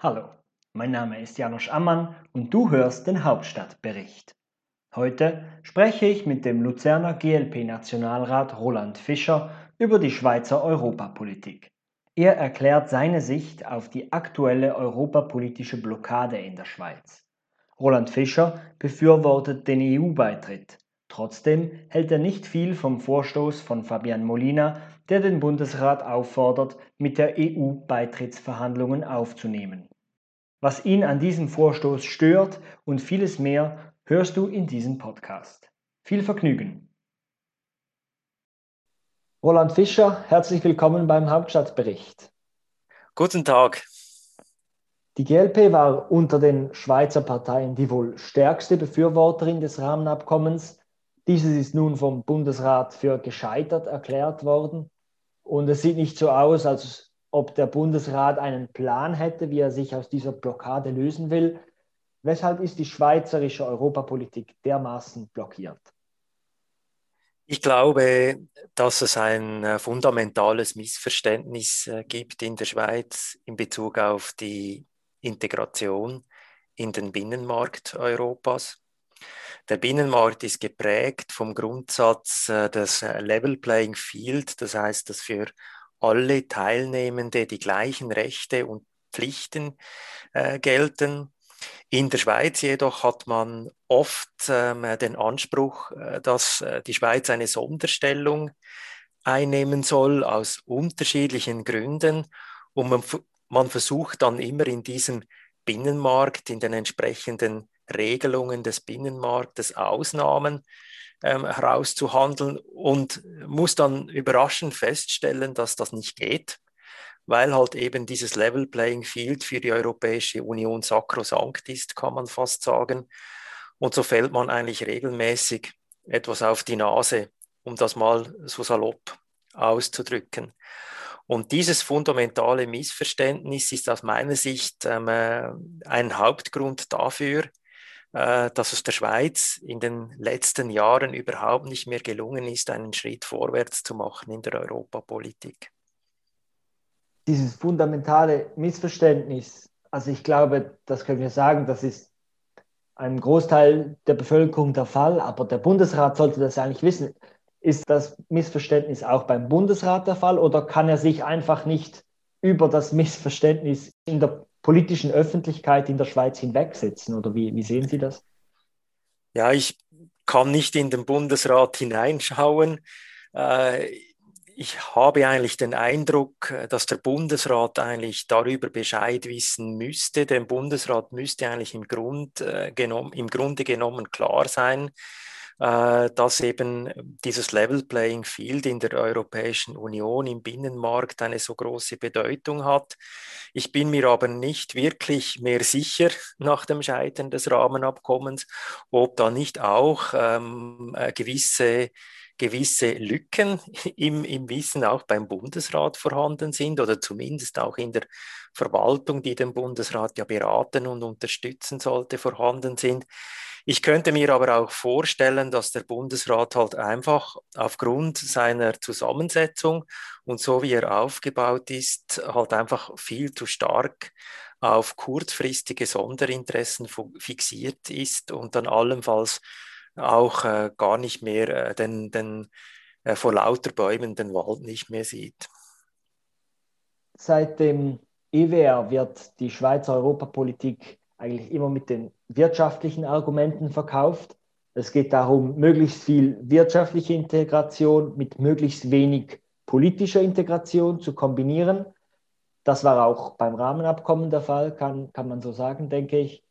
Hallo, mein Name ist Janosch Ammann und du hörst den Hauptstadtbericht. Heute spreche ich mit dem Luzerner GLP-Nationalrat Roland Fischer über die Schweizer Europapolitik. Er erklärt seine Sicht auf die aktuelle europapolitische Blockade in der Schweiz. Roland Fischer befürwortet den EU-Beitritt. Trotzdem hält er nicht viel vom Vorstoß von Fabian Molina, der den Bundesrat auffordert, mit der EU-Beitrittsverhandlungen aufzunehmen. Was ihn an diesem Vorstoß stört und vieles mehr hörst du in diesem Podcast. Viel Vergnügen! Roland Fischer, herzlich willkommen beim Hauptstadtbericht. Guten Tag. Die GLP war unter den Schweizer Parteien die wohl stärkste Befürworterin des Rahmenabkommens. Dieses ist nun vom Bundesrat für gescheitert erklärt worden. Und es sieht nicht so aus, als ob der Bundesrat einen Plan hätte, wie er sich aus dieser Blockade lösen will. Weshalb ist die schweizerische Europapolitik dermaßen blockiert? Ich glaube, dass es ein äh, fundamentales Missverständnis äh, gibt in der Schweiz in Bezug auf die Integration in den Binnenmarkt Europas. Der Binnenmarkt ist geprägt vom Grundsatz äh, des äh, Level Playing Field, das heißt, dass für alle Teilnehmende die gleichen Rechte und Pflichten äh, gelten. In der Schweiz jedoch hat man oft ähm, den Anspruch, äh, dass äh, die Schweiz eine Sonderstellung einnehmen soll aus unterschiedlichen Gründen und man, man versucht dann immer in diesem Binnenmarkt, in den entsprechenden Regelungen des Binnenmarktes Ausnahmen ähm, herauszuhandeln und muss dann überraschend feststellen, dass das nicht geht, weil halt eben dieses Level Playing Field für die Europäische Union sakrosankt ist, kann man fast sagen. Und so fällt man eigentlich regelmäßig etwas auf die Nase, um das mal so salopp auszudrücken. Und dieses fundamentale Missverständnis ist aus meiner Sicht ähm, äh, ein Hauptgrund dafür, dass es der Schweiz in den letzten Jahren überhaupt nicht mehr gelungen ist, einen Schritt vorwärts zu machen in der Europapolitik. Dieses fundamentale Missverständnis, also ich glaube, das können wir sagen, das ist einem Großteil der Bevölkerung der Fall, aber der Bundesrat sollte das eigentlich wissen. Ist das Missverständnis auch beim Bundesrat der Fall oder kann er sich einfach nicht über das Missverständnis in der politischen Öffentlichkeit in der Schweiz hinwegsetzen? Oder wie, wie sehen Sie das? Ja, ich kann nicht in den Bundesrat hineinschauen. Äh, ich habe eigentlich den Eindruck, dass der Bundesrat eigentlich darüber Bescheid wissen müsste. Dem Bundesrat müsste eigentlich im, Grund, äh, im Grunde genommen klar sein, äh, dass eben dieses Level Playing Field in der Europäischen Union im Binnenmarkt eine so große Bedeutung hat. Ich bin mir aber nicht wirklich mehr sicher nach dem Scheitern des Rahmenabkommens, ob da nicht auch ähm, äh, gewisse gewisse Lücken im, im Wissen auch beim Bundesrat vorhanden sind oder zumindest auch in der Verwaltung, die den Bundesrat ja beraten und unterstützen sollte, vorhanden sind. Ich könnte mir aber auch vorstellen, dass der Bundesrat halt einfach aufgrund seiner Zusammensetzung und so wie er aufgebaut ist, halt einfach viel zu stark auf kurzfristige Sonderinteressen fixiert ist und dann allenfalls auch äh, gar nicht mehr äh, den, den äh, vor lauter Bäumen den Wald nicht mehr sieht. Seit dem EWR wird die Schweizer Europapolitik eigentlich immer mit den wirtschaftlichen Argumenten verkauft. Es geht darum, möglichst viel wirtschaftliche Integration mit möglichst wenig politischer Integration zu kombinieren. Das war auch beim Rahmenabkommen der Fall, kann, kann man so sagen, denke ich.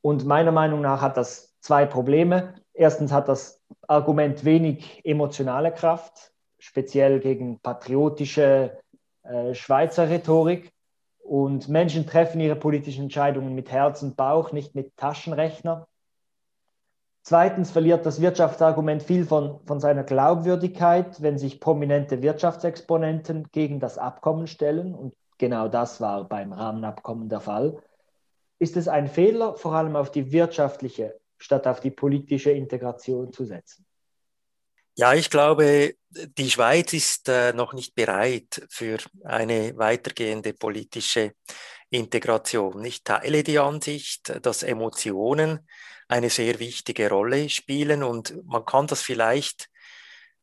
Und meiner Meinung nach hat das zwei Probleme. Erstens hat das Argument wenig emotionale Kraft, speziell gegen patriotische äh, Schweizer Rhetorik. Und Menschen treffen ihre politischen Entscheidungen mit Herz und Bauch, nicht mit Taschenrechner. Zweitens verliert das Wirtschaftsargument viel von, von seiner Glaubwürdigkeit, wenn sich prominente Wirtschaftsexponenten gegen das Abkommen stellen. Und genau das war beim Rahmenabkommen der Fall. Ist es ein Fehler, vor allem auf die wirtschaftliche statt auf die politische Integration zu setzen? Ja, ich glaube, die Schweiz ist äh, noch nicht bereit für eine weitergehende politische Integration. Ich teile die Ansicht, dass Emotionen eine sehr wichtige Rolle spielen und man kann das vielleicht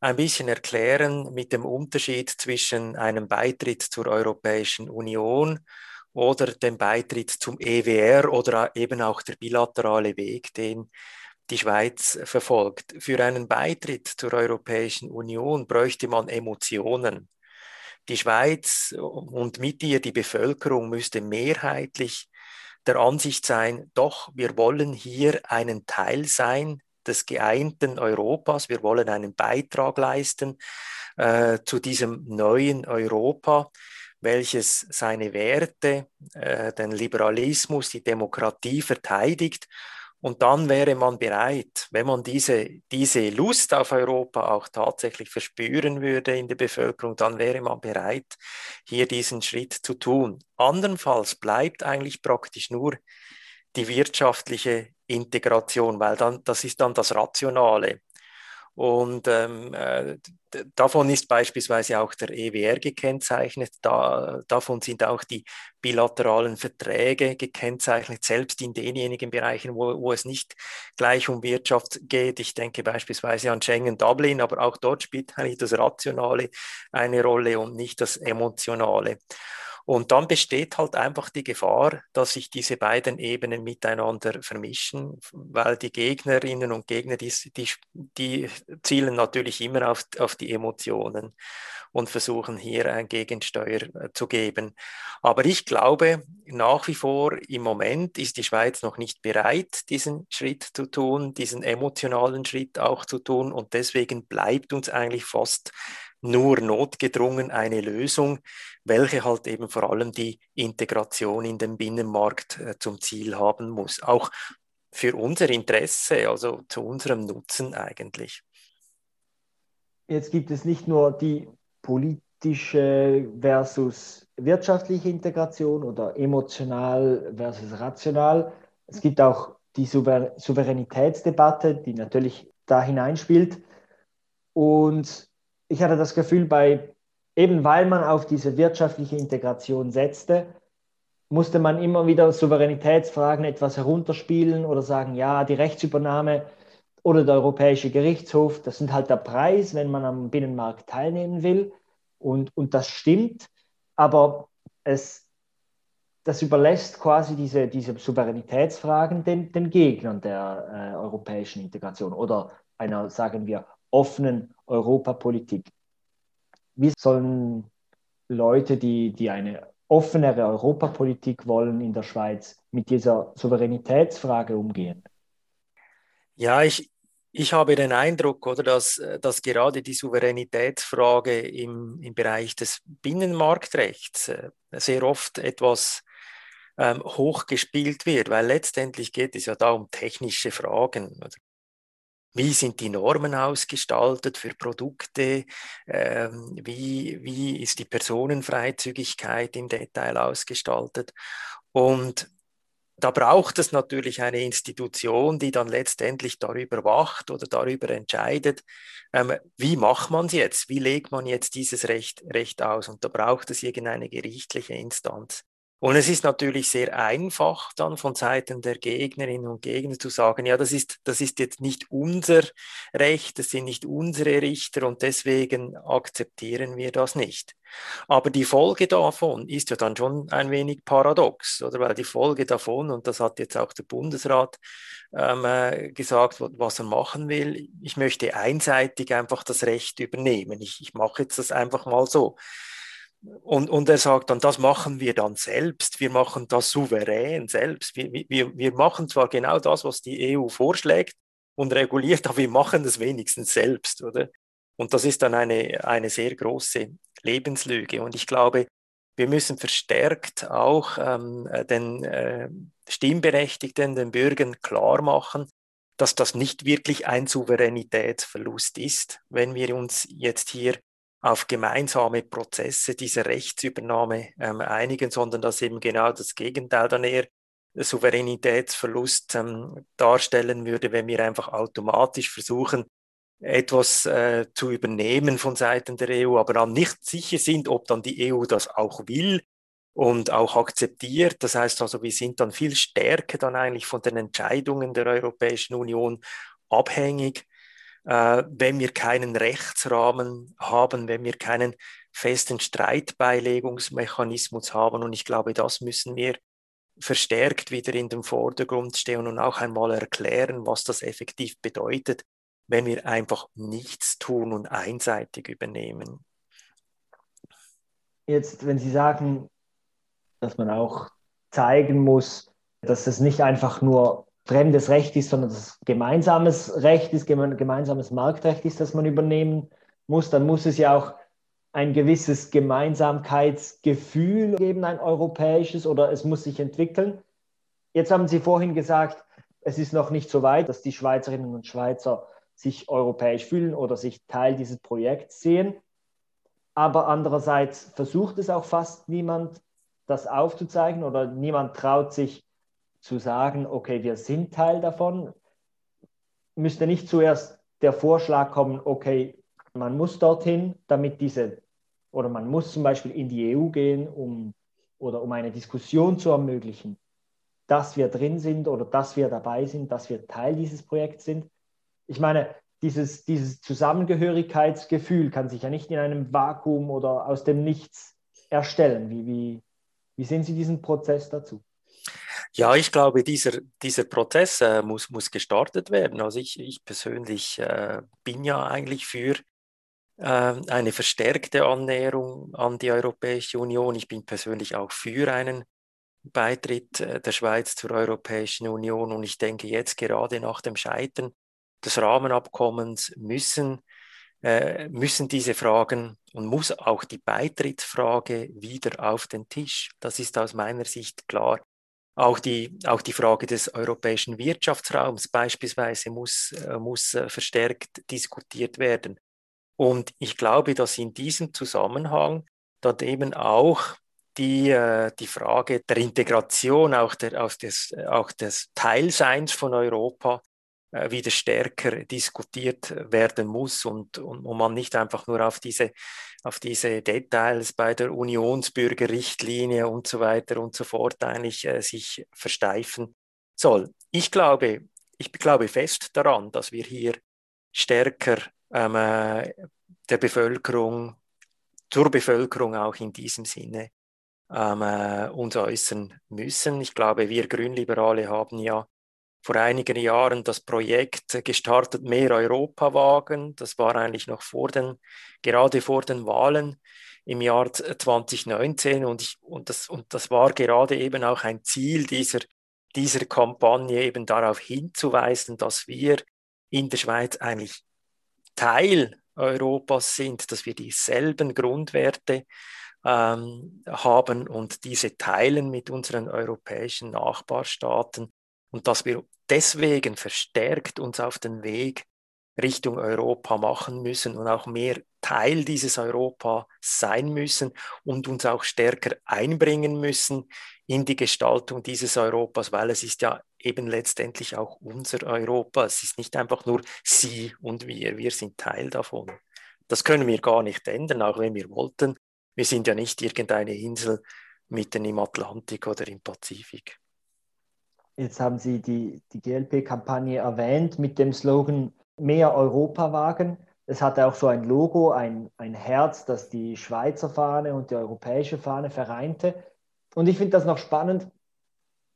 ein bisschen erklären mit dem Unterschied zwischen einem Beitritt zur Europäischen Union oder dem Beitritt zum EWR oder eben auch der bilaterale Weg, den die Schweiz verfolgt. Für einen Beitritt zur Europäischen Union bräuchte man Emotionen. Die Schweiz und mit ihr die Bevölkerung müsste mehrheitlich der Ansicht sein, doch, wir wollen hier einen Teil sein des geeinten Europas, wir wollen einen Beitrag leisten äh, zu diesem neuen Europa, welches seine Werte, äh, den Liberalismus, die Demokratie verteidigt und dann wäre man bereit, wenn man diese, diese Lust auf Europa auch tatsächlich verspüren würde in der Bevölkerung, dann wäre man bereit, hier diesen Schritt zu tun. Andernfalls bleibt eigentlich praktisch nur die wirtschaftliche Integration, weil dann, das ist dann das Rationale. Und ähm, äh, davon ist beispielsweise auch der EWR gekennzeichnet. Da, davon sind auch die bilateralen Verträge gekennzeichnet, selbst in denjenigen Bereichen, wo, wo es nicht gleich um Wirtschaft geht. Ich denke beispielsweise an Schengen Dublin, aber auch dort spielt eigentlich das Rationale eine Rolle und nicht das Emotionale. Und dann besteht halt einfach die Gefahr, dass sich diese beiden Ebenen miteinander vermischen, weil die Gegnerinnen und Gegner, die, die, die zielen natürlich immer auf, auf die Emotionen und versuchen hier ein Gegensteuer äh, zu geben. Aber ich glaube, nach wie vor im Moment ist die Schweiz noch nicht bereit, diesen Schritt zu tun, diesen emotionalen Schritt auch zu tun. Und deswegen bleibt uns eigentlich fast nur notgedrungen eine Lösung, welche halt eben vor allem die Integration in den Binnenmarkt äh, zum Ziel haben muss. Auch für unser Interesse, also zu unserem Nutzen eigentlich. Jetzt gibt es nicht nur die politische versus wirtschaftliche Integration oder emotional versus rational. Es gibt auch die Souver Souveränitätsdebatte, die natürlich da hineinspielt. Und ich hatte das Gefühl, bei, eben weil man auf diese wirtschaftliche Integration setzte, musste man immer wieder Souveränitätsfragen etwas herunterspielen oder sagen, ja, die Rechtsübernahme oder der Europäische Gerichtshof, das sind halt der Preis, wenn man am Binnenmarkt teilnehmen will. Und, und das stimmt, aber es, das überlässt quasi diese, diese Souveränitätsfragen den, den Gegnern der äh, europäischen Integration oder einer, sagen wir, offenen Europapolitik. Wie sollen Leute, die, die eine offenere Europapolitik wollen in der Schweiz, mit dieser Souveränitätsfrage umgehen? Ja, ich, ich habe den Eindruck, oder, dass, dass gerade die Souveränitätsfrage im, im Bereich des Binnenmarktrechts äh, sehr oft etwas ähm, hochgespielt wird, weil letztendlich geht es ja da um technische Fragen. Wie sind die Normen ausgestaltet für Produkte? Ähm, wie, wie ist die Personenfreizügigkeit im Detail ausgestaltet? Und da braucht es natürlich eine Institution, die dann letztendlich darüber wacht oder darüber entscheidet, ähm, wie macht man es jetzt, wie legt man jetzt dieses Recht, Recht aus. Und da braucht es irgendeine gerichtliche Instanz. Und es ist natürlich sehr einfach dann von Seiten der Gegnerinnen und Gegner zu sagen, ja, das ist, das ist jetzt nicht unser Recht, das sind nicht unsere Richter und deswegen akzeptieren wir das nicht. Aber die Folge davon ist ja dann schon ein wenig paradox, oder? Weil die Folge davon, und das hat jetzt auch der Bundesrat ähm, äh, gesagt, was er machen will, ich möchte einseitig einfach das Recht übernehmen. Ich, ich mache jetzt das einfach mal so. Und, und er sagt dann, das machen wir dann selbst, wir machen das souverän selbst. Wir, wir, wir machen zwar genau das, was die EU vorschlägt und reguliert, aber wir machen das wenigstens selbst, oder? Und das ist dann eine, eine sehr große Lebenslüge. Und ich glaube, wir müssen verstärkt auch ähm, den äh, Stimmberechtigten, den Bürgern klar machen, dass das nicht wirklich ein Souveränitätsverlust ist, wenn wir uns jetzt hier auf gemeinsame Prozesse dieser Rechtsübernahme ähm, einigen, sondern dass eben genau das Gegenteil dann eher Souveränitätsverlust ähm, darstellen würde, wenn wir einfach automatisch versuchen, etwas äh, zu übernehmen von Seiten der EU, aber dann nicht sicher sind, ob dann die EU das auch will und auch akzeptiert. Das heißt also, wir sind dann viel stärker dann eigentlich von den Entscheidungen der Europäischen Union abhängig, äh, wenn wir keinen Rechtsrahmen haben, wenn wir keinen festen Streitbeilegungsmechanismus haben. Und ich glaube, das müssen wir verstärkt wieder in den Vordergrund stehen und auch einmal erklären, was das effektiv bedeutet, wenn wir einfach nichts tun und einseitig übernehmen. Jetzt, wenn Sie sagen, dass man auch zeigen muss, dass es nicht einfach nur fremdes Recht ist, sondern dass es gemeinsames Recht ist, gemeinsames Marktrecht ist, das man übernehmen muss, dann muss es ja auch ein gewisses Gemeinsamkeitsgefühl geben, ein europäisches, oder es muss sich entwickeln. Jetzt haben Sie vorhin gesagt, es ist noch nicht so weit, dass die Schweizerinnen und Schweizer sich europäisch fühlen oder sich Teil dieses Projekts sehen. Aber andererseits versucht es auch fast niemand, das aufzuzeigen oder niemand traut sich zu sagen, okay, wir sind Teil davon. Müsste nicht zuerst der Vorschlag kommen, okay, man muss dorthin, damit diese, oder man muss zum Beispiel in die EU gehen, um, oder um eine Diskussion zu ermöglichen, dass wir drin sind oder dass wir dabei sind, dass wir Teil dieses Projekts sind. Ich meine, dieses, dieses Zusammengehörigkeitsgefühl kann sich ja nicht in einem Vakuum oder aus dem Nichts erstellen. Wie, wie, wie sehen Sie diesen Prozess dazu? Ja, ich glaube, dieser, dieser Prozess äh, muss, muss gestartet werden. Also ich, ich persönlich äh, bin ja eigentlich für äh, eine verstärkte Annäherung an die Europäische Union. Ich bin persönlich auch für einen Beitritt äh, der Schweiz zur Europäischen Union. Und ich denke, jetzt gerade nach dem Scheitern des Rahmenabkommens müssen, äh, müssen diese Fragen und muss auch die Beitrittsfrage wieder auf den Tisch. Das ist aus meiner Sicht klar. Auch die, auch die Frage des europäischen Wirtschaftsraums beispielsweise muss, äh, muss äh, verstärkt diskutiert werden. Und ich glaube, dass in diesem Zusammenhang dort eben auch die, äh, die Frage der Integration, auch, der, auch, des, auch des Teilseins von Europa wieder stärker diskutiert werden muss und, und, und man nicht einfach nur auf diese, auf diese Details bei der Unionsbürgerrichtlinie und so weiter und so fort eigentlich äh, sich versteifen soll. Ich glaube, ich glaube fest daran, dass wir hier stärker ähm, äh, der Bevölkerung, zur Bevölkerung auch in diesem Sinne ähm, äh, uns äußern müssen. Ich glaube, wir Grünliberale haben ja vor einigen Jahren das Projekt gestartet, mehr Europa wagen. Das war eigentlich noch vor den, gerade vor den Wahlen im Jahr 2019 und, ich, und, das, und das war gerade eben auch ein Ziel dieser, dieser Kampagne, eben darauf hinzuweisen, dass wir in der Schweiz eigentlich Teil Europas sind, dass wir dieselben Grundwerte ähm, haben und diese teilen mit unseren europäischen Nachbarstaaten und dass wir deswegen verstärkt uns auf den Weg Richtung Europa machen müssen und auch mehr Teil dieses Europa sein müssen und uns auch stärker einbringen müssen in die Gestaltung dieses Europas, weil es ist ja eben letztendlich auch unser Europa. Es ist nicht einfach nur Sie und wir, wir sind Teil davon. Das können wir gar nicht ändern, auch wenn wir wollten. Wir sind ja nicht irgendeine Insel mitten im Atlantik oder im Pazifik. Jetzt haben Sie die, die GLP-Kampagne erwähnt mit dem Slogan Mehr Europa wagen. Es hatte auch so ein Logo, ein, ein Herz, das die Schweizer Fahne und die europäische Fahne vereinte. Und ich finde das noch spannend,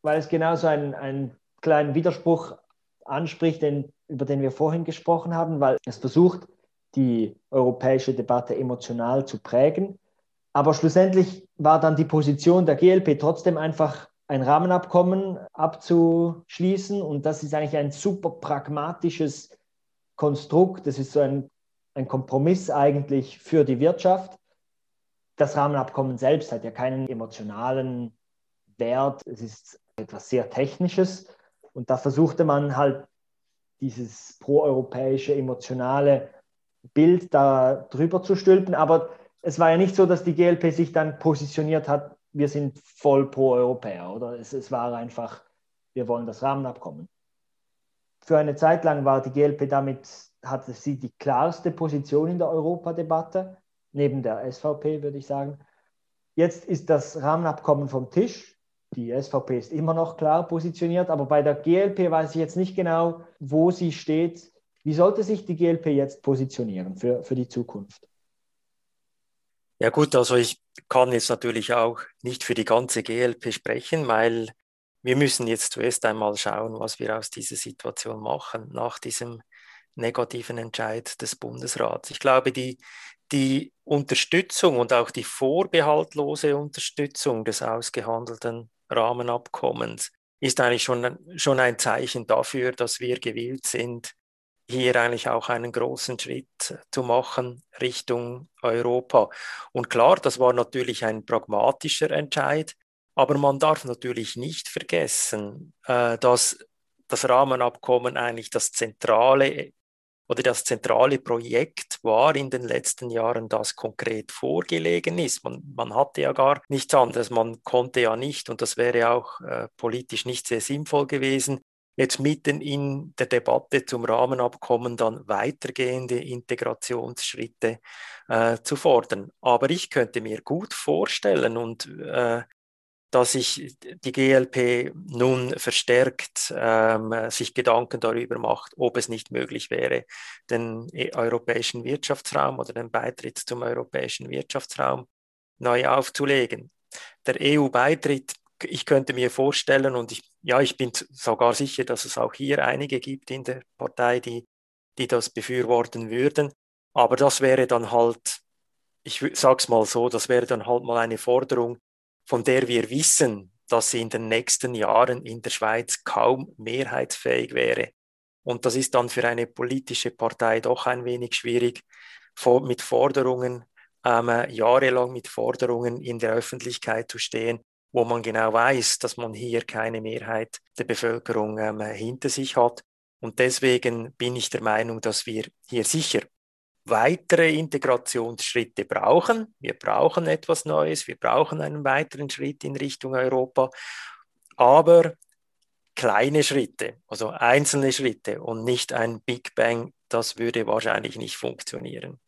weil es genauso einen, einen kleinen Widerspruch anspricht, den, über den wir vorhin gesprochen haben, weil es versucht, die europäische Debatte emotional zu prägen. Aber schlussendlich war dann die Position der GLP trotzdem einfach ein Rahmenabkommen abzuschließen. Und das ist eigentlich ein super pragmatisches Konstrukt. Das ist so ein, ein Kompromiss eigentlich für die Wirtschaft. Das Rahmenabkommen selbst hat ja keinen emotionalen Wert. Es ist etwas sehr Technisches. Und da versuchte man halt dieses proeuropäische, emotionale Bild da drüber zu stülpen. Aber es war ja nicht so, dass die GLP sich dann positioniert hat wir sind voll pro Europäer, oder? Es, es war einfach, wir wollen das Rahmenabkommen. Für eine Zeit lang war die GLP damit, hatte sie die klarste Position in der Europadebatte, neben der SVP, würde ich sagen. Jetzt ist das Rahmenabkommen vom Tisch. Die SVP ist immer noch klar positioniert, aber bei der GLP weiß ich jetzt nicht genau, wo sie steht. Wie sollte sich die GLP jetzt positionieren für, für die Zukunft? Ja gut, also ich kann jetzt natürlich auch nicht für die ganze GLP sprechen, weil wir müssen jetzt zuerst einmal schauen, was wir aus dieser Situation machen nach diesem negativen Entscheid des Bundesrats. Ich glaube, die, die Unterstützung und auch die vorbehaltlose Unterstützung des ausgehandelten Rahmenabkommens ist eigentlich schon, schon ein Zeichen dafür, dass wir gewillt sind, hier eigentlich auch einen großen Schritt zu machen Richtung Europa. Und klar, das war natürlich ein pragmatischer Entscheid, aber man darf natürlich nicht vergessen, äh, dass das Rahmenabkommen eigentlich das zentrale oder das zentrale Projekt war in den letzten Jahren, das konkret vorgelegen ist. Man, man hatte ja gar nichts anderes, man konnte ja nicht, und das wäre auch äh, politisch nicht sehr sinnvoll gewesen, jetzt mitten in der Debatte zum Rahmenabkommen dann weitergehende Integrationsschritte äh, zu fordern. Aber ich könnte mir gut vorstellen und äh, dass sich die GLP nun verstärkt ähm, sich Gedanken darüber macht, ob es nicht möglich wäre, den e-, europäischen Wirtschaftsraum oder den Beitritt zum europäischen Wirtschaftsraum neu aufzulegen. Der EU-Beitritt, ich könnte mir vorstellen, und ich, ja, ich bin sogar sicher, dass es auch hier einige gibt in der Partei, die, die das befürworten würden. Aber das wäre dann halt, ich sag's mal so, das wäre dann halt mal eine Forderung, von der wir wissen, dass sie in den nächsten Jahren in der Schweiz kaum mehrheitsfähig wäre. Und das ist dann für eine politische Partei doch ein wenig schwierig, mit Forderungen, ähm, jahrelang mit Forderungen in der Öffentlichkeit zu stehen, wo man genau weiß, dass man hier keine Mehrheit der Bevölkerung ähm, hinter sich hat. Und deswegen bin ich der Meinung, dass wir hier sicher weitere Integrationsschritte brauchen. Wir brauchen etwas Neues, wir brauchen einen weiteren Schritt in Richtung Europa, aber kleine Schritte, also einzelne Schritte und nicht ein Big Bang, das würde wahrscheinlich nicht funktionieren.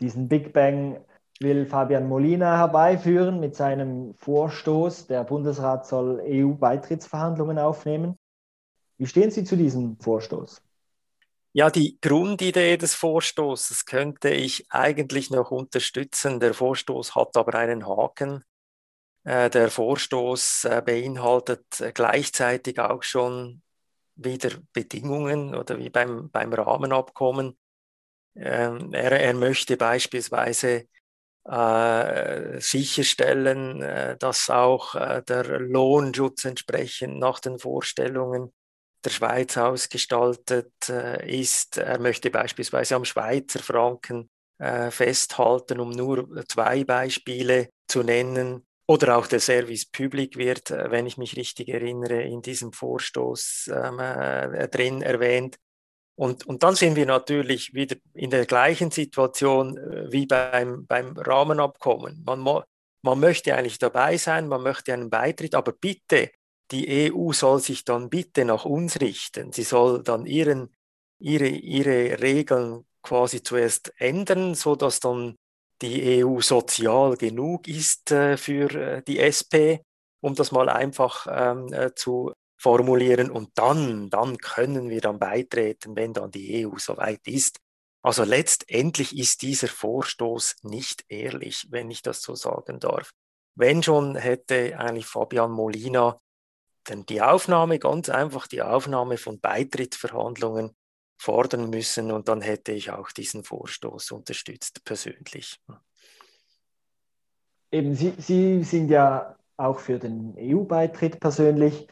Diesen Big Bang will Fabian Molina herbeiführen mit seinem Vorstoß. Der Bundesrat soll EU-Beitrittsverhandlungen aufnehmen. Wie stehen Sie zu diesem Vorstoß? Ja, die Grundidee des Vorstoßes könnte ich eigentlich noch unterstützen. Der Vorstoß hat aber einen Haken. Äh, der Vorstoß äh, beinhaltet äh, gleichzeitig auch schon wieder Bedingungen oder wie beim, beim Rahmenabkommen. Ähm, er, er möchte beispielsweise äh, sicherstellen, äh, dass auch äh, der Lohnschutz entsprechend nach den Vorstellungen der Schweiz ausgestaltet äh, ist. Er möchte beispielsweise am Schweizer Franken äh, festhalten, um nur zwei Beispiele zu nennen. Oder auch der Service Public wird, äh, wenn ich mich richtig erinnere, in diesem Vorstoß ähm, äh, drin erwähnt. Und, und dann sind wir natürlich wieder in der gleichen Situation äh, wie beim, beim Rahmenabkommen. Man, man möchte eigentlich dabei sein, man möchte einen Beitritt, aber bitte die EU soll sich dann bitte nach uns richten. Sie soll dann ihren, ihre, ihre Regeln quasi zuerst ändern, so dass dann die EU sozial genug ist äh, für äh, die SP, um das mal einfach ähm, äh, zu formulieren. Und dann, dann können wir dann beitreten, wenn dann die EU soweit ist. Also letztendlich ist dieser Vorstoß nicht ehrlich, wenn ich das so sagen darf. Wenn schon hätte eigentlich Fabian Molina denn die Aufnahme, ganz einfach die Aufnahme von Beitrittsverhandlungen fordern müssen und dann hätte ich auch diesen Vorstoß unterstützt persönlich. Eben, Sie, Sie sind ja auch für den EU-Beitritt persönlich,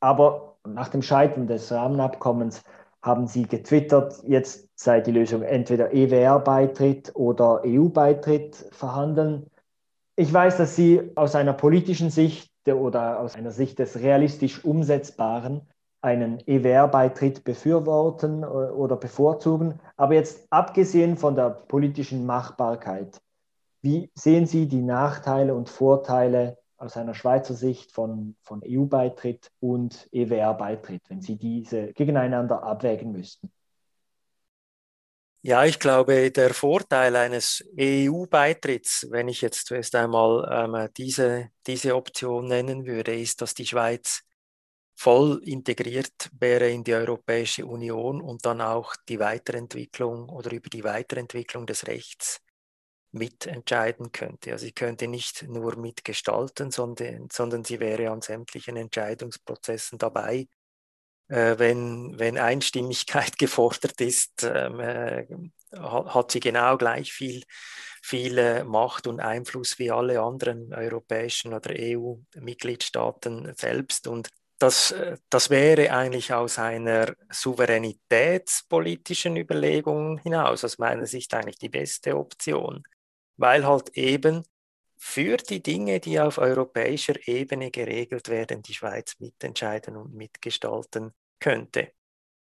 aber nach dem Scheitern des Rahmenabkommens haben Sie getwittert, jetzt sei die Lösung entweder EWR-Beitritt oder EU-Beitritt verhandeln. Ich weiß, dass Sie aus einer politischen Sicht oder aus einer Sicht des realistisch Umsetzbaren einen EWR-Beitritt befürworten äh, oder bevorzugen. Aber jetzt abgesehen von der politischen Machbarkeit, wie sehen Sie die Nachteile und Vorteile aus einer Schweizer Sicht von, von EU-Beitritt und EWR-Beitritt, wenn Sie diese gegeneinander abwägen müssten? Ja, ich glaube, der Vorteil eines EU-Beitritts, wenn ich jetzt zuerst einmal ähm, diese, diese Option nennen würde, ist, dass die Schweiz voll integriert wäre in die Europäische Union und dann auch die Weiterentwicklung oder über die Weiterentwicklung des Rechts mitentscheiden könnte. Also sie könnte nicht nur mitgestalten, sondern, sondern sie wäre an sämtlichen Entscheidungsprozessen dabei. Äh, wenn, wenn Einstimmigkeit gefordert ist, ähm, äh, hat sie genau gleich viel, viel Macht und Einfluss wie alle anderen europäischen oder EU-Mitgliedstaaten selbst. Und das, äh, das wäre eigentlich aus einer souveränitätspolitischen Überlegung hinaus, aus meiner Sicht eigentlich die beste Option weil halt eben für die Dinge, die auf europäischer Ebene geregelt werden, die Schweiz mitentscheiden und mitgestalten könnte.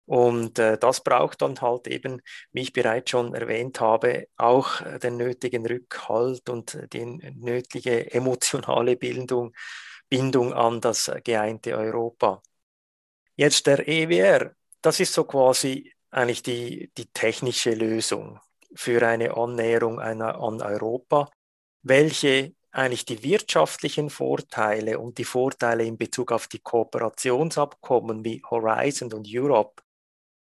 Und äh, das braucht dann halt eben, wie ich bereits schon erwähnt habe, auch den nötigen Rückhalt und die nötige emotionale Bindung, Bindung an das geeinte Europa. Jetzt der EWR, das ist so quasi eigentlich die, die technische Lösung für eine Annäherung an Europa, welche eigentlich die wirtschaftlichen Vorteile und die Vorteile in Bezug auf die Kooperationsabkommen wie Horizon und Europe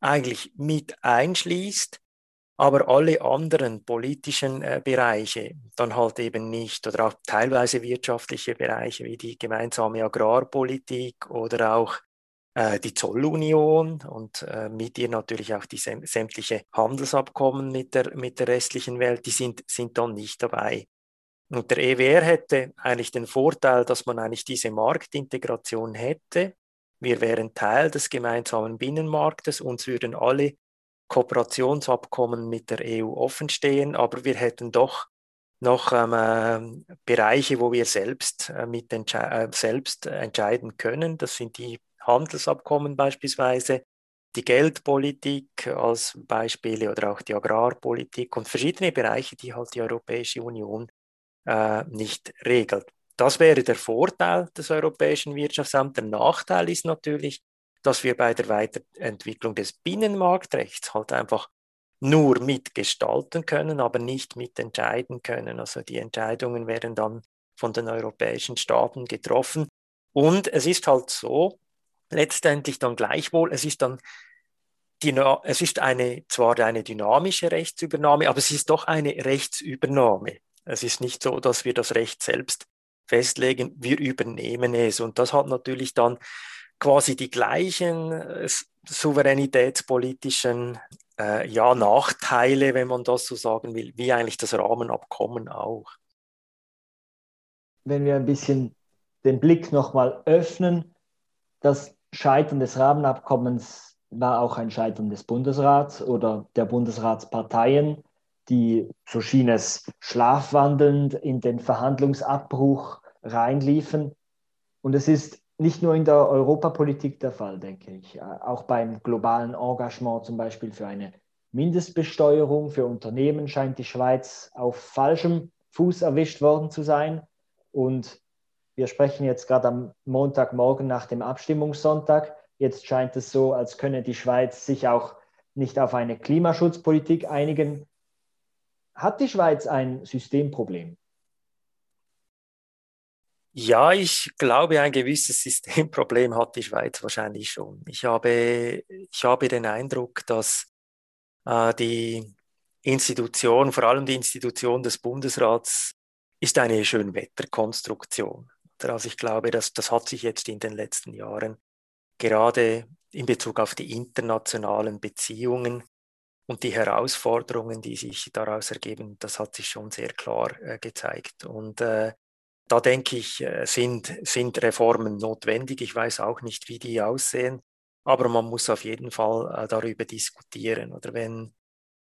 eigentlich mit einschließt, aber alle anderen politischen äh, Bereiche dann halt eben nicht oder auch teilweise wirtschaftliche Bereiche wie die gemeinsame Agrarpolitik oder auch die Zollunion und äh, mit ihr natürlich auch die sämtliche Handelsabkommen mit der, mit der restlichen Welt, die sind, sind dann nicht dabei. Und der EWR hätte eigentlich den Vorteil, dass man eigentlich diese Marktintegration hätte. Wir wären Teil des gemeinsamen Binnenmarktes, uns würden alle Kooperationsabkommen mit der EU offenstehen, aber wir hätten doch noch ähm, äh, Bereiche, wo wir selbst, äh, mit äh, selbst entscheiden können. Das sind die Handelsabkommen beispielsweise, die Geldpolitik als Beispiele oder auch die Agrarpolitik und verschiedene Bereiche, die halt die Europäische Union äh, nicht regelt. Das wäre der Vorteil des Europäischen Wirtschaftsamts. Der Nachteil ist natürlich, dass wir bei der Weiterentwicklung des Binnenmarktrechts halt einfach nur mitgestalten können, aber nicht mitentscheiden können. Also die Entscheidungen werden dann von den europäischen Staaten getroffen. Und es ist halt so, letztendlich dann gleichwohl, es ist dann es ist eine, zwar eine dynamische Rechtsübernahme, aber es ist doch eine Rechtsübernahme. Es ist nicht so, dass wir das Recht selbst festlegen, wir übernehmen es. Und das hat natürlich dann quasi die gleichen äh, souveränitätspolitischen äh, ja, Nachteile, wenn man das so sagen will, wie eigentlich das Rahmenabkommen auch. Wenn wir ein bisschen den Blick nochmal öffnen, das Scheitern des Rahmenabkommens war auch ein Scheitern des Bundesrats oder der Bundesratsparteien, die, so schien es, schlafwandelnd in den Verhandlungsabbruch reinliefen. Und es ist nicht nur in der Europapolitik der Fall, denke ich. Auch beim globalen Engagement zum Beispiel für eine Mindestbesteuerung für Unternehmen scheint die Schweiz auf falschem Fuß erwischt worden zu sein. Und wir sprechen jetzt gerade am Montagmorgen nach dem Abstimmungssonntag. Jetzt scheint es so, als könne die Schweiz sich auch nicht auf eine Klimaschutzpolitik einigen. Hat die Schweiz ein Systemproblem? Ja, ich glaube, ein gewisses Systemproblem hat die Schweiz wahrscheinlich schon. Ich habe, ich habe den Eindruck, dass äh, die Institution, vor allem die Institution des Bundesrats, ist eine Schönwetterkonstruktion. Also ich glaube, dass, das hat sich jetzt in den letzten Jahren gerade in Bezug auf die internationalen Beziehungen und die Herausforderungen, die sich daraus ergeben, das hat sich schon sehr klar äh, gezeigt. Und äh, da denke ich, äh, sind, sind Reformen notwendig. Ich weiß auch nicht, wie die aussehen, aber man muss auf jeden Fall äh, darüber diskutieren. Oder wenn,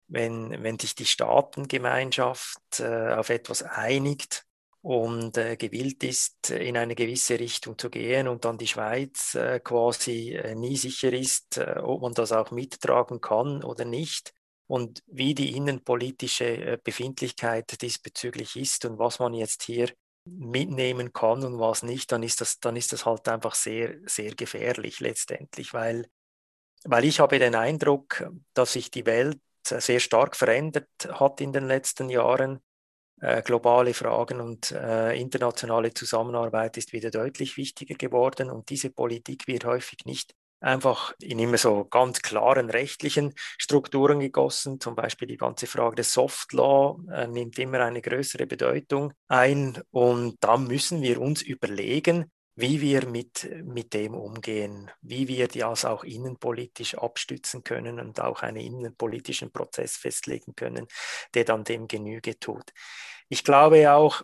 wenn, wenn sich die Staatengemeinschaft äh, auf etwas einigt, und äh, gewillt ist, in eine gewisse Richtung zu gehen und dann die Schweiz äh, quasi äh, nie sicher ist, äh, ob man das auch mittragen kann oder nicht und wie die innenpolitische äh, Befindlichkeit diesbezüglich ist und was man jetzt hier mitnehmen kann und was nicht, dann ist das, dann ist das halt einfach sehr, sehr gefährlich letztendlich, weil, weil ich habe den Eindruck, dass sich die Welt sehr stark verändert hat in den letzten Jahren. Äh, globale Fragen und äh, internationale Zusammenarbeit ist wieder deutlich wichtiger geworden und diese Politik wird häufig nicht einfach in immer so ganz klaren rechtlichen Strukturen gegossen. Zum Beispiel die ganze Frage des Soft Law äh, nimmt immer eine größere Bedeutung ein und da müssen wir uns überlegen, wie wir mit, mit dem umgehen, wie wir das auch innenpolitisch abstützen können und auch einen innenpolitischen Prozess festlegen können, der dann dem Genüge tut. Ich glaube auch,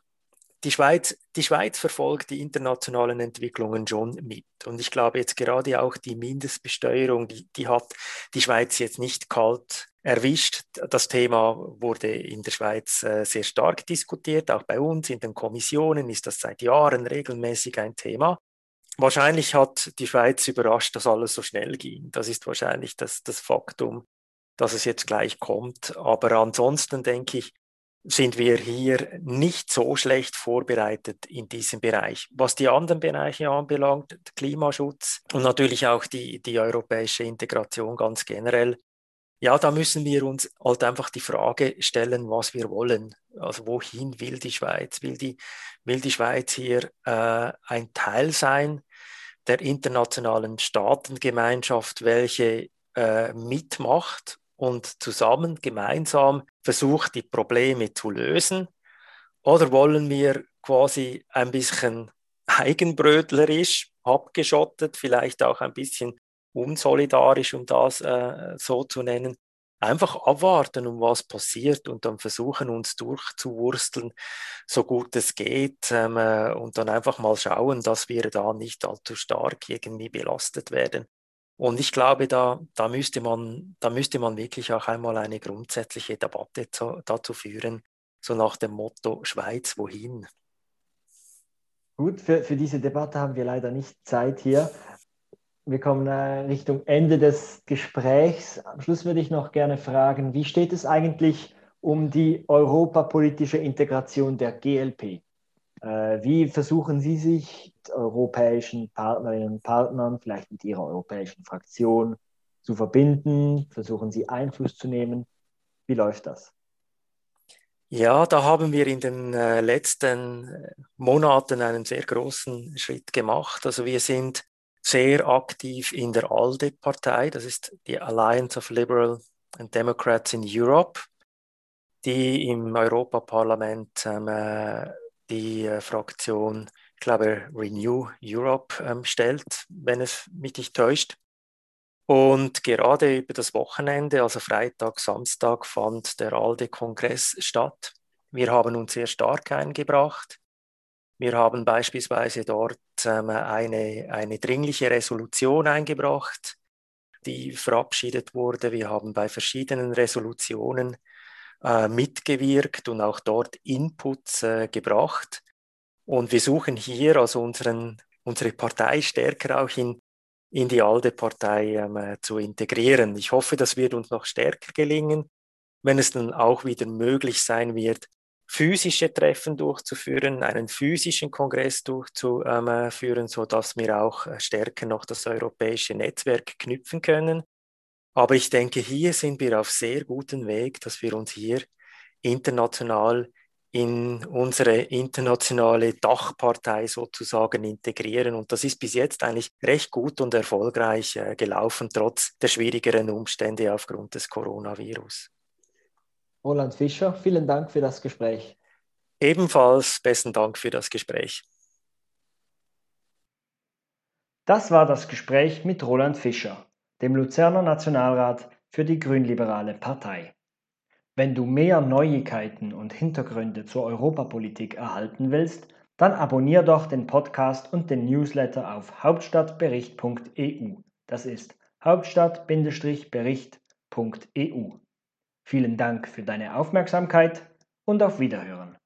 die Schweiz, die Schweiz verfolgt die internationalen Entwicklungen schon mit. Und ich glaube jetzt gerade auch die Mindestbesteuerung, die, die hat die Schweiz jetzt nicht kalt erwischt. Das Thema wurde in der Schweiz äh, sehr stark diskutiert, auch bei uns in den Kommissionen ist das seit Jahren regelmäßig ein Thema. Wahrscheinlich hat die Schweiz überrascht, dass alles so schnell ging. Das ist wahrscheinlich das, das Faktum, dass es jetzt gleich kommt. Aber ansonsten denke ich, sind wir hier nicht so schlecht vorbereitet in diesem Bereich. Was die anderen Bereiche anbelangt, Klimaschutz und natürlich auch die, die europäische Integration ganz generell, ja, da müssen wir uns halt einfach die Frage stellen, was wir wollen. Also wohin will die Schweiz? Will die, will die Schweiz hier äh, ein Teil sein der internationalen Staatengemeinschaft, welche äh, mitmacht und zusammen, gemeinsam versucht, die Probleme zu lösen? Oder wollen wir quasi ein bisschen eigenbrötlerisch, abgeschottet, vielleicht auch ein bisschen unsolidarisch, um das äh, so zu nennen, einfach abwarten, um was passiert und dann versuchen, uns durchzuwursteln, so gut es geht ähm, äh, und dann einfach mal schauen, dass wir da nicht allzu stark irgendwie belastet werden. Und ich glaube, da, da, müsste man, da müsste man wirklich auch einmal eine grundsätzliche Debatte zu, dazu führen, so nach dem Motto Schweiz, wohin? Gut, für, für diese Debatte haben wir leider nicht Zeit hier. Wir kommen äh, Richtung Ende des Gesprächs. Am Schluss würde ich noch gerne fragen, wie steht es eigentlich um die europapolitische Integration der GLP? Äh, wie versuchen Sie sich mit europäischen Partnerinnen und Partnern, vielleicht mit Ihrer europäischen Fraktion, zu verbinden? Versuchen Sie Einfluss zu nehmen? Wie läuft das? Ja, da haben wir in den äh, letzten äh, Monaten einen sehr großen Schritt gemacht. Also wir sind sehr aktiv in der ALDE-Partei, das ist die Alliance of Liberal and Democrats in Europe, die im Europaparlament ähm, die äh, Fraktion, ich glaube, Renew Europe ähm, stellt, wenn es mich nicht täuscht. Und gerade über das Wochenende, also Freitag, Samstag, fand der ALDE-Kongress statt. Wir haben uns sehr stark eingebracht. Wir haben beispielsweise dort ähm, eine, eine dringliche Resolution eingebracht, die verabschiedet wurde. Wir haben bei verschiedenen Resolutionen äh, mitgewirkt und auch dort Inputs äh, gebracht. Und wir suchen hier also unseren, unsere Partei stärker auch in, in die alte Partei ähm, äh, zu integrieren. Ich hoffe, das wird uns noch stärker gelingen, wenn es dann auch wieder möglich sein wird, physische Treffen durchzuführen, einen physischen Kongress durchzuführen, sodass wir auch äh, stärker noch das europäische Netzwerk knüpfen können. Aber ich denke, hier sind wir auf sehr guten Weg, dass wir uns hier international in unsere internationale Dachpartei sozusagen integrieren. Und das ist bis jetzt eigentlich recht gut und erfolgreich äh, gelaufen, trotz der schwierigeren Umstände aufgrund des Coronavirus. Roland Fischer, vielen Dank für das Gespräch. Ebenfalls besten Dank für das Gespräch. Das war das Gespräch mit Roland Fischer dem Luzerner Nationalrat für die Grünliberale Partei. Wenn du mehr Neuigkeiten und Hintergründe zur Europapolitik erhalten willst, dann abonnier doch den Podcast und den Newsletter auf hauptstadtbericht.eu. Das ist hauptstadt-bericht.eu. Vielen Dank für deine Aufmerksamkeit und auf Wiederhören.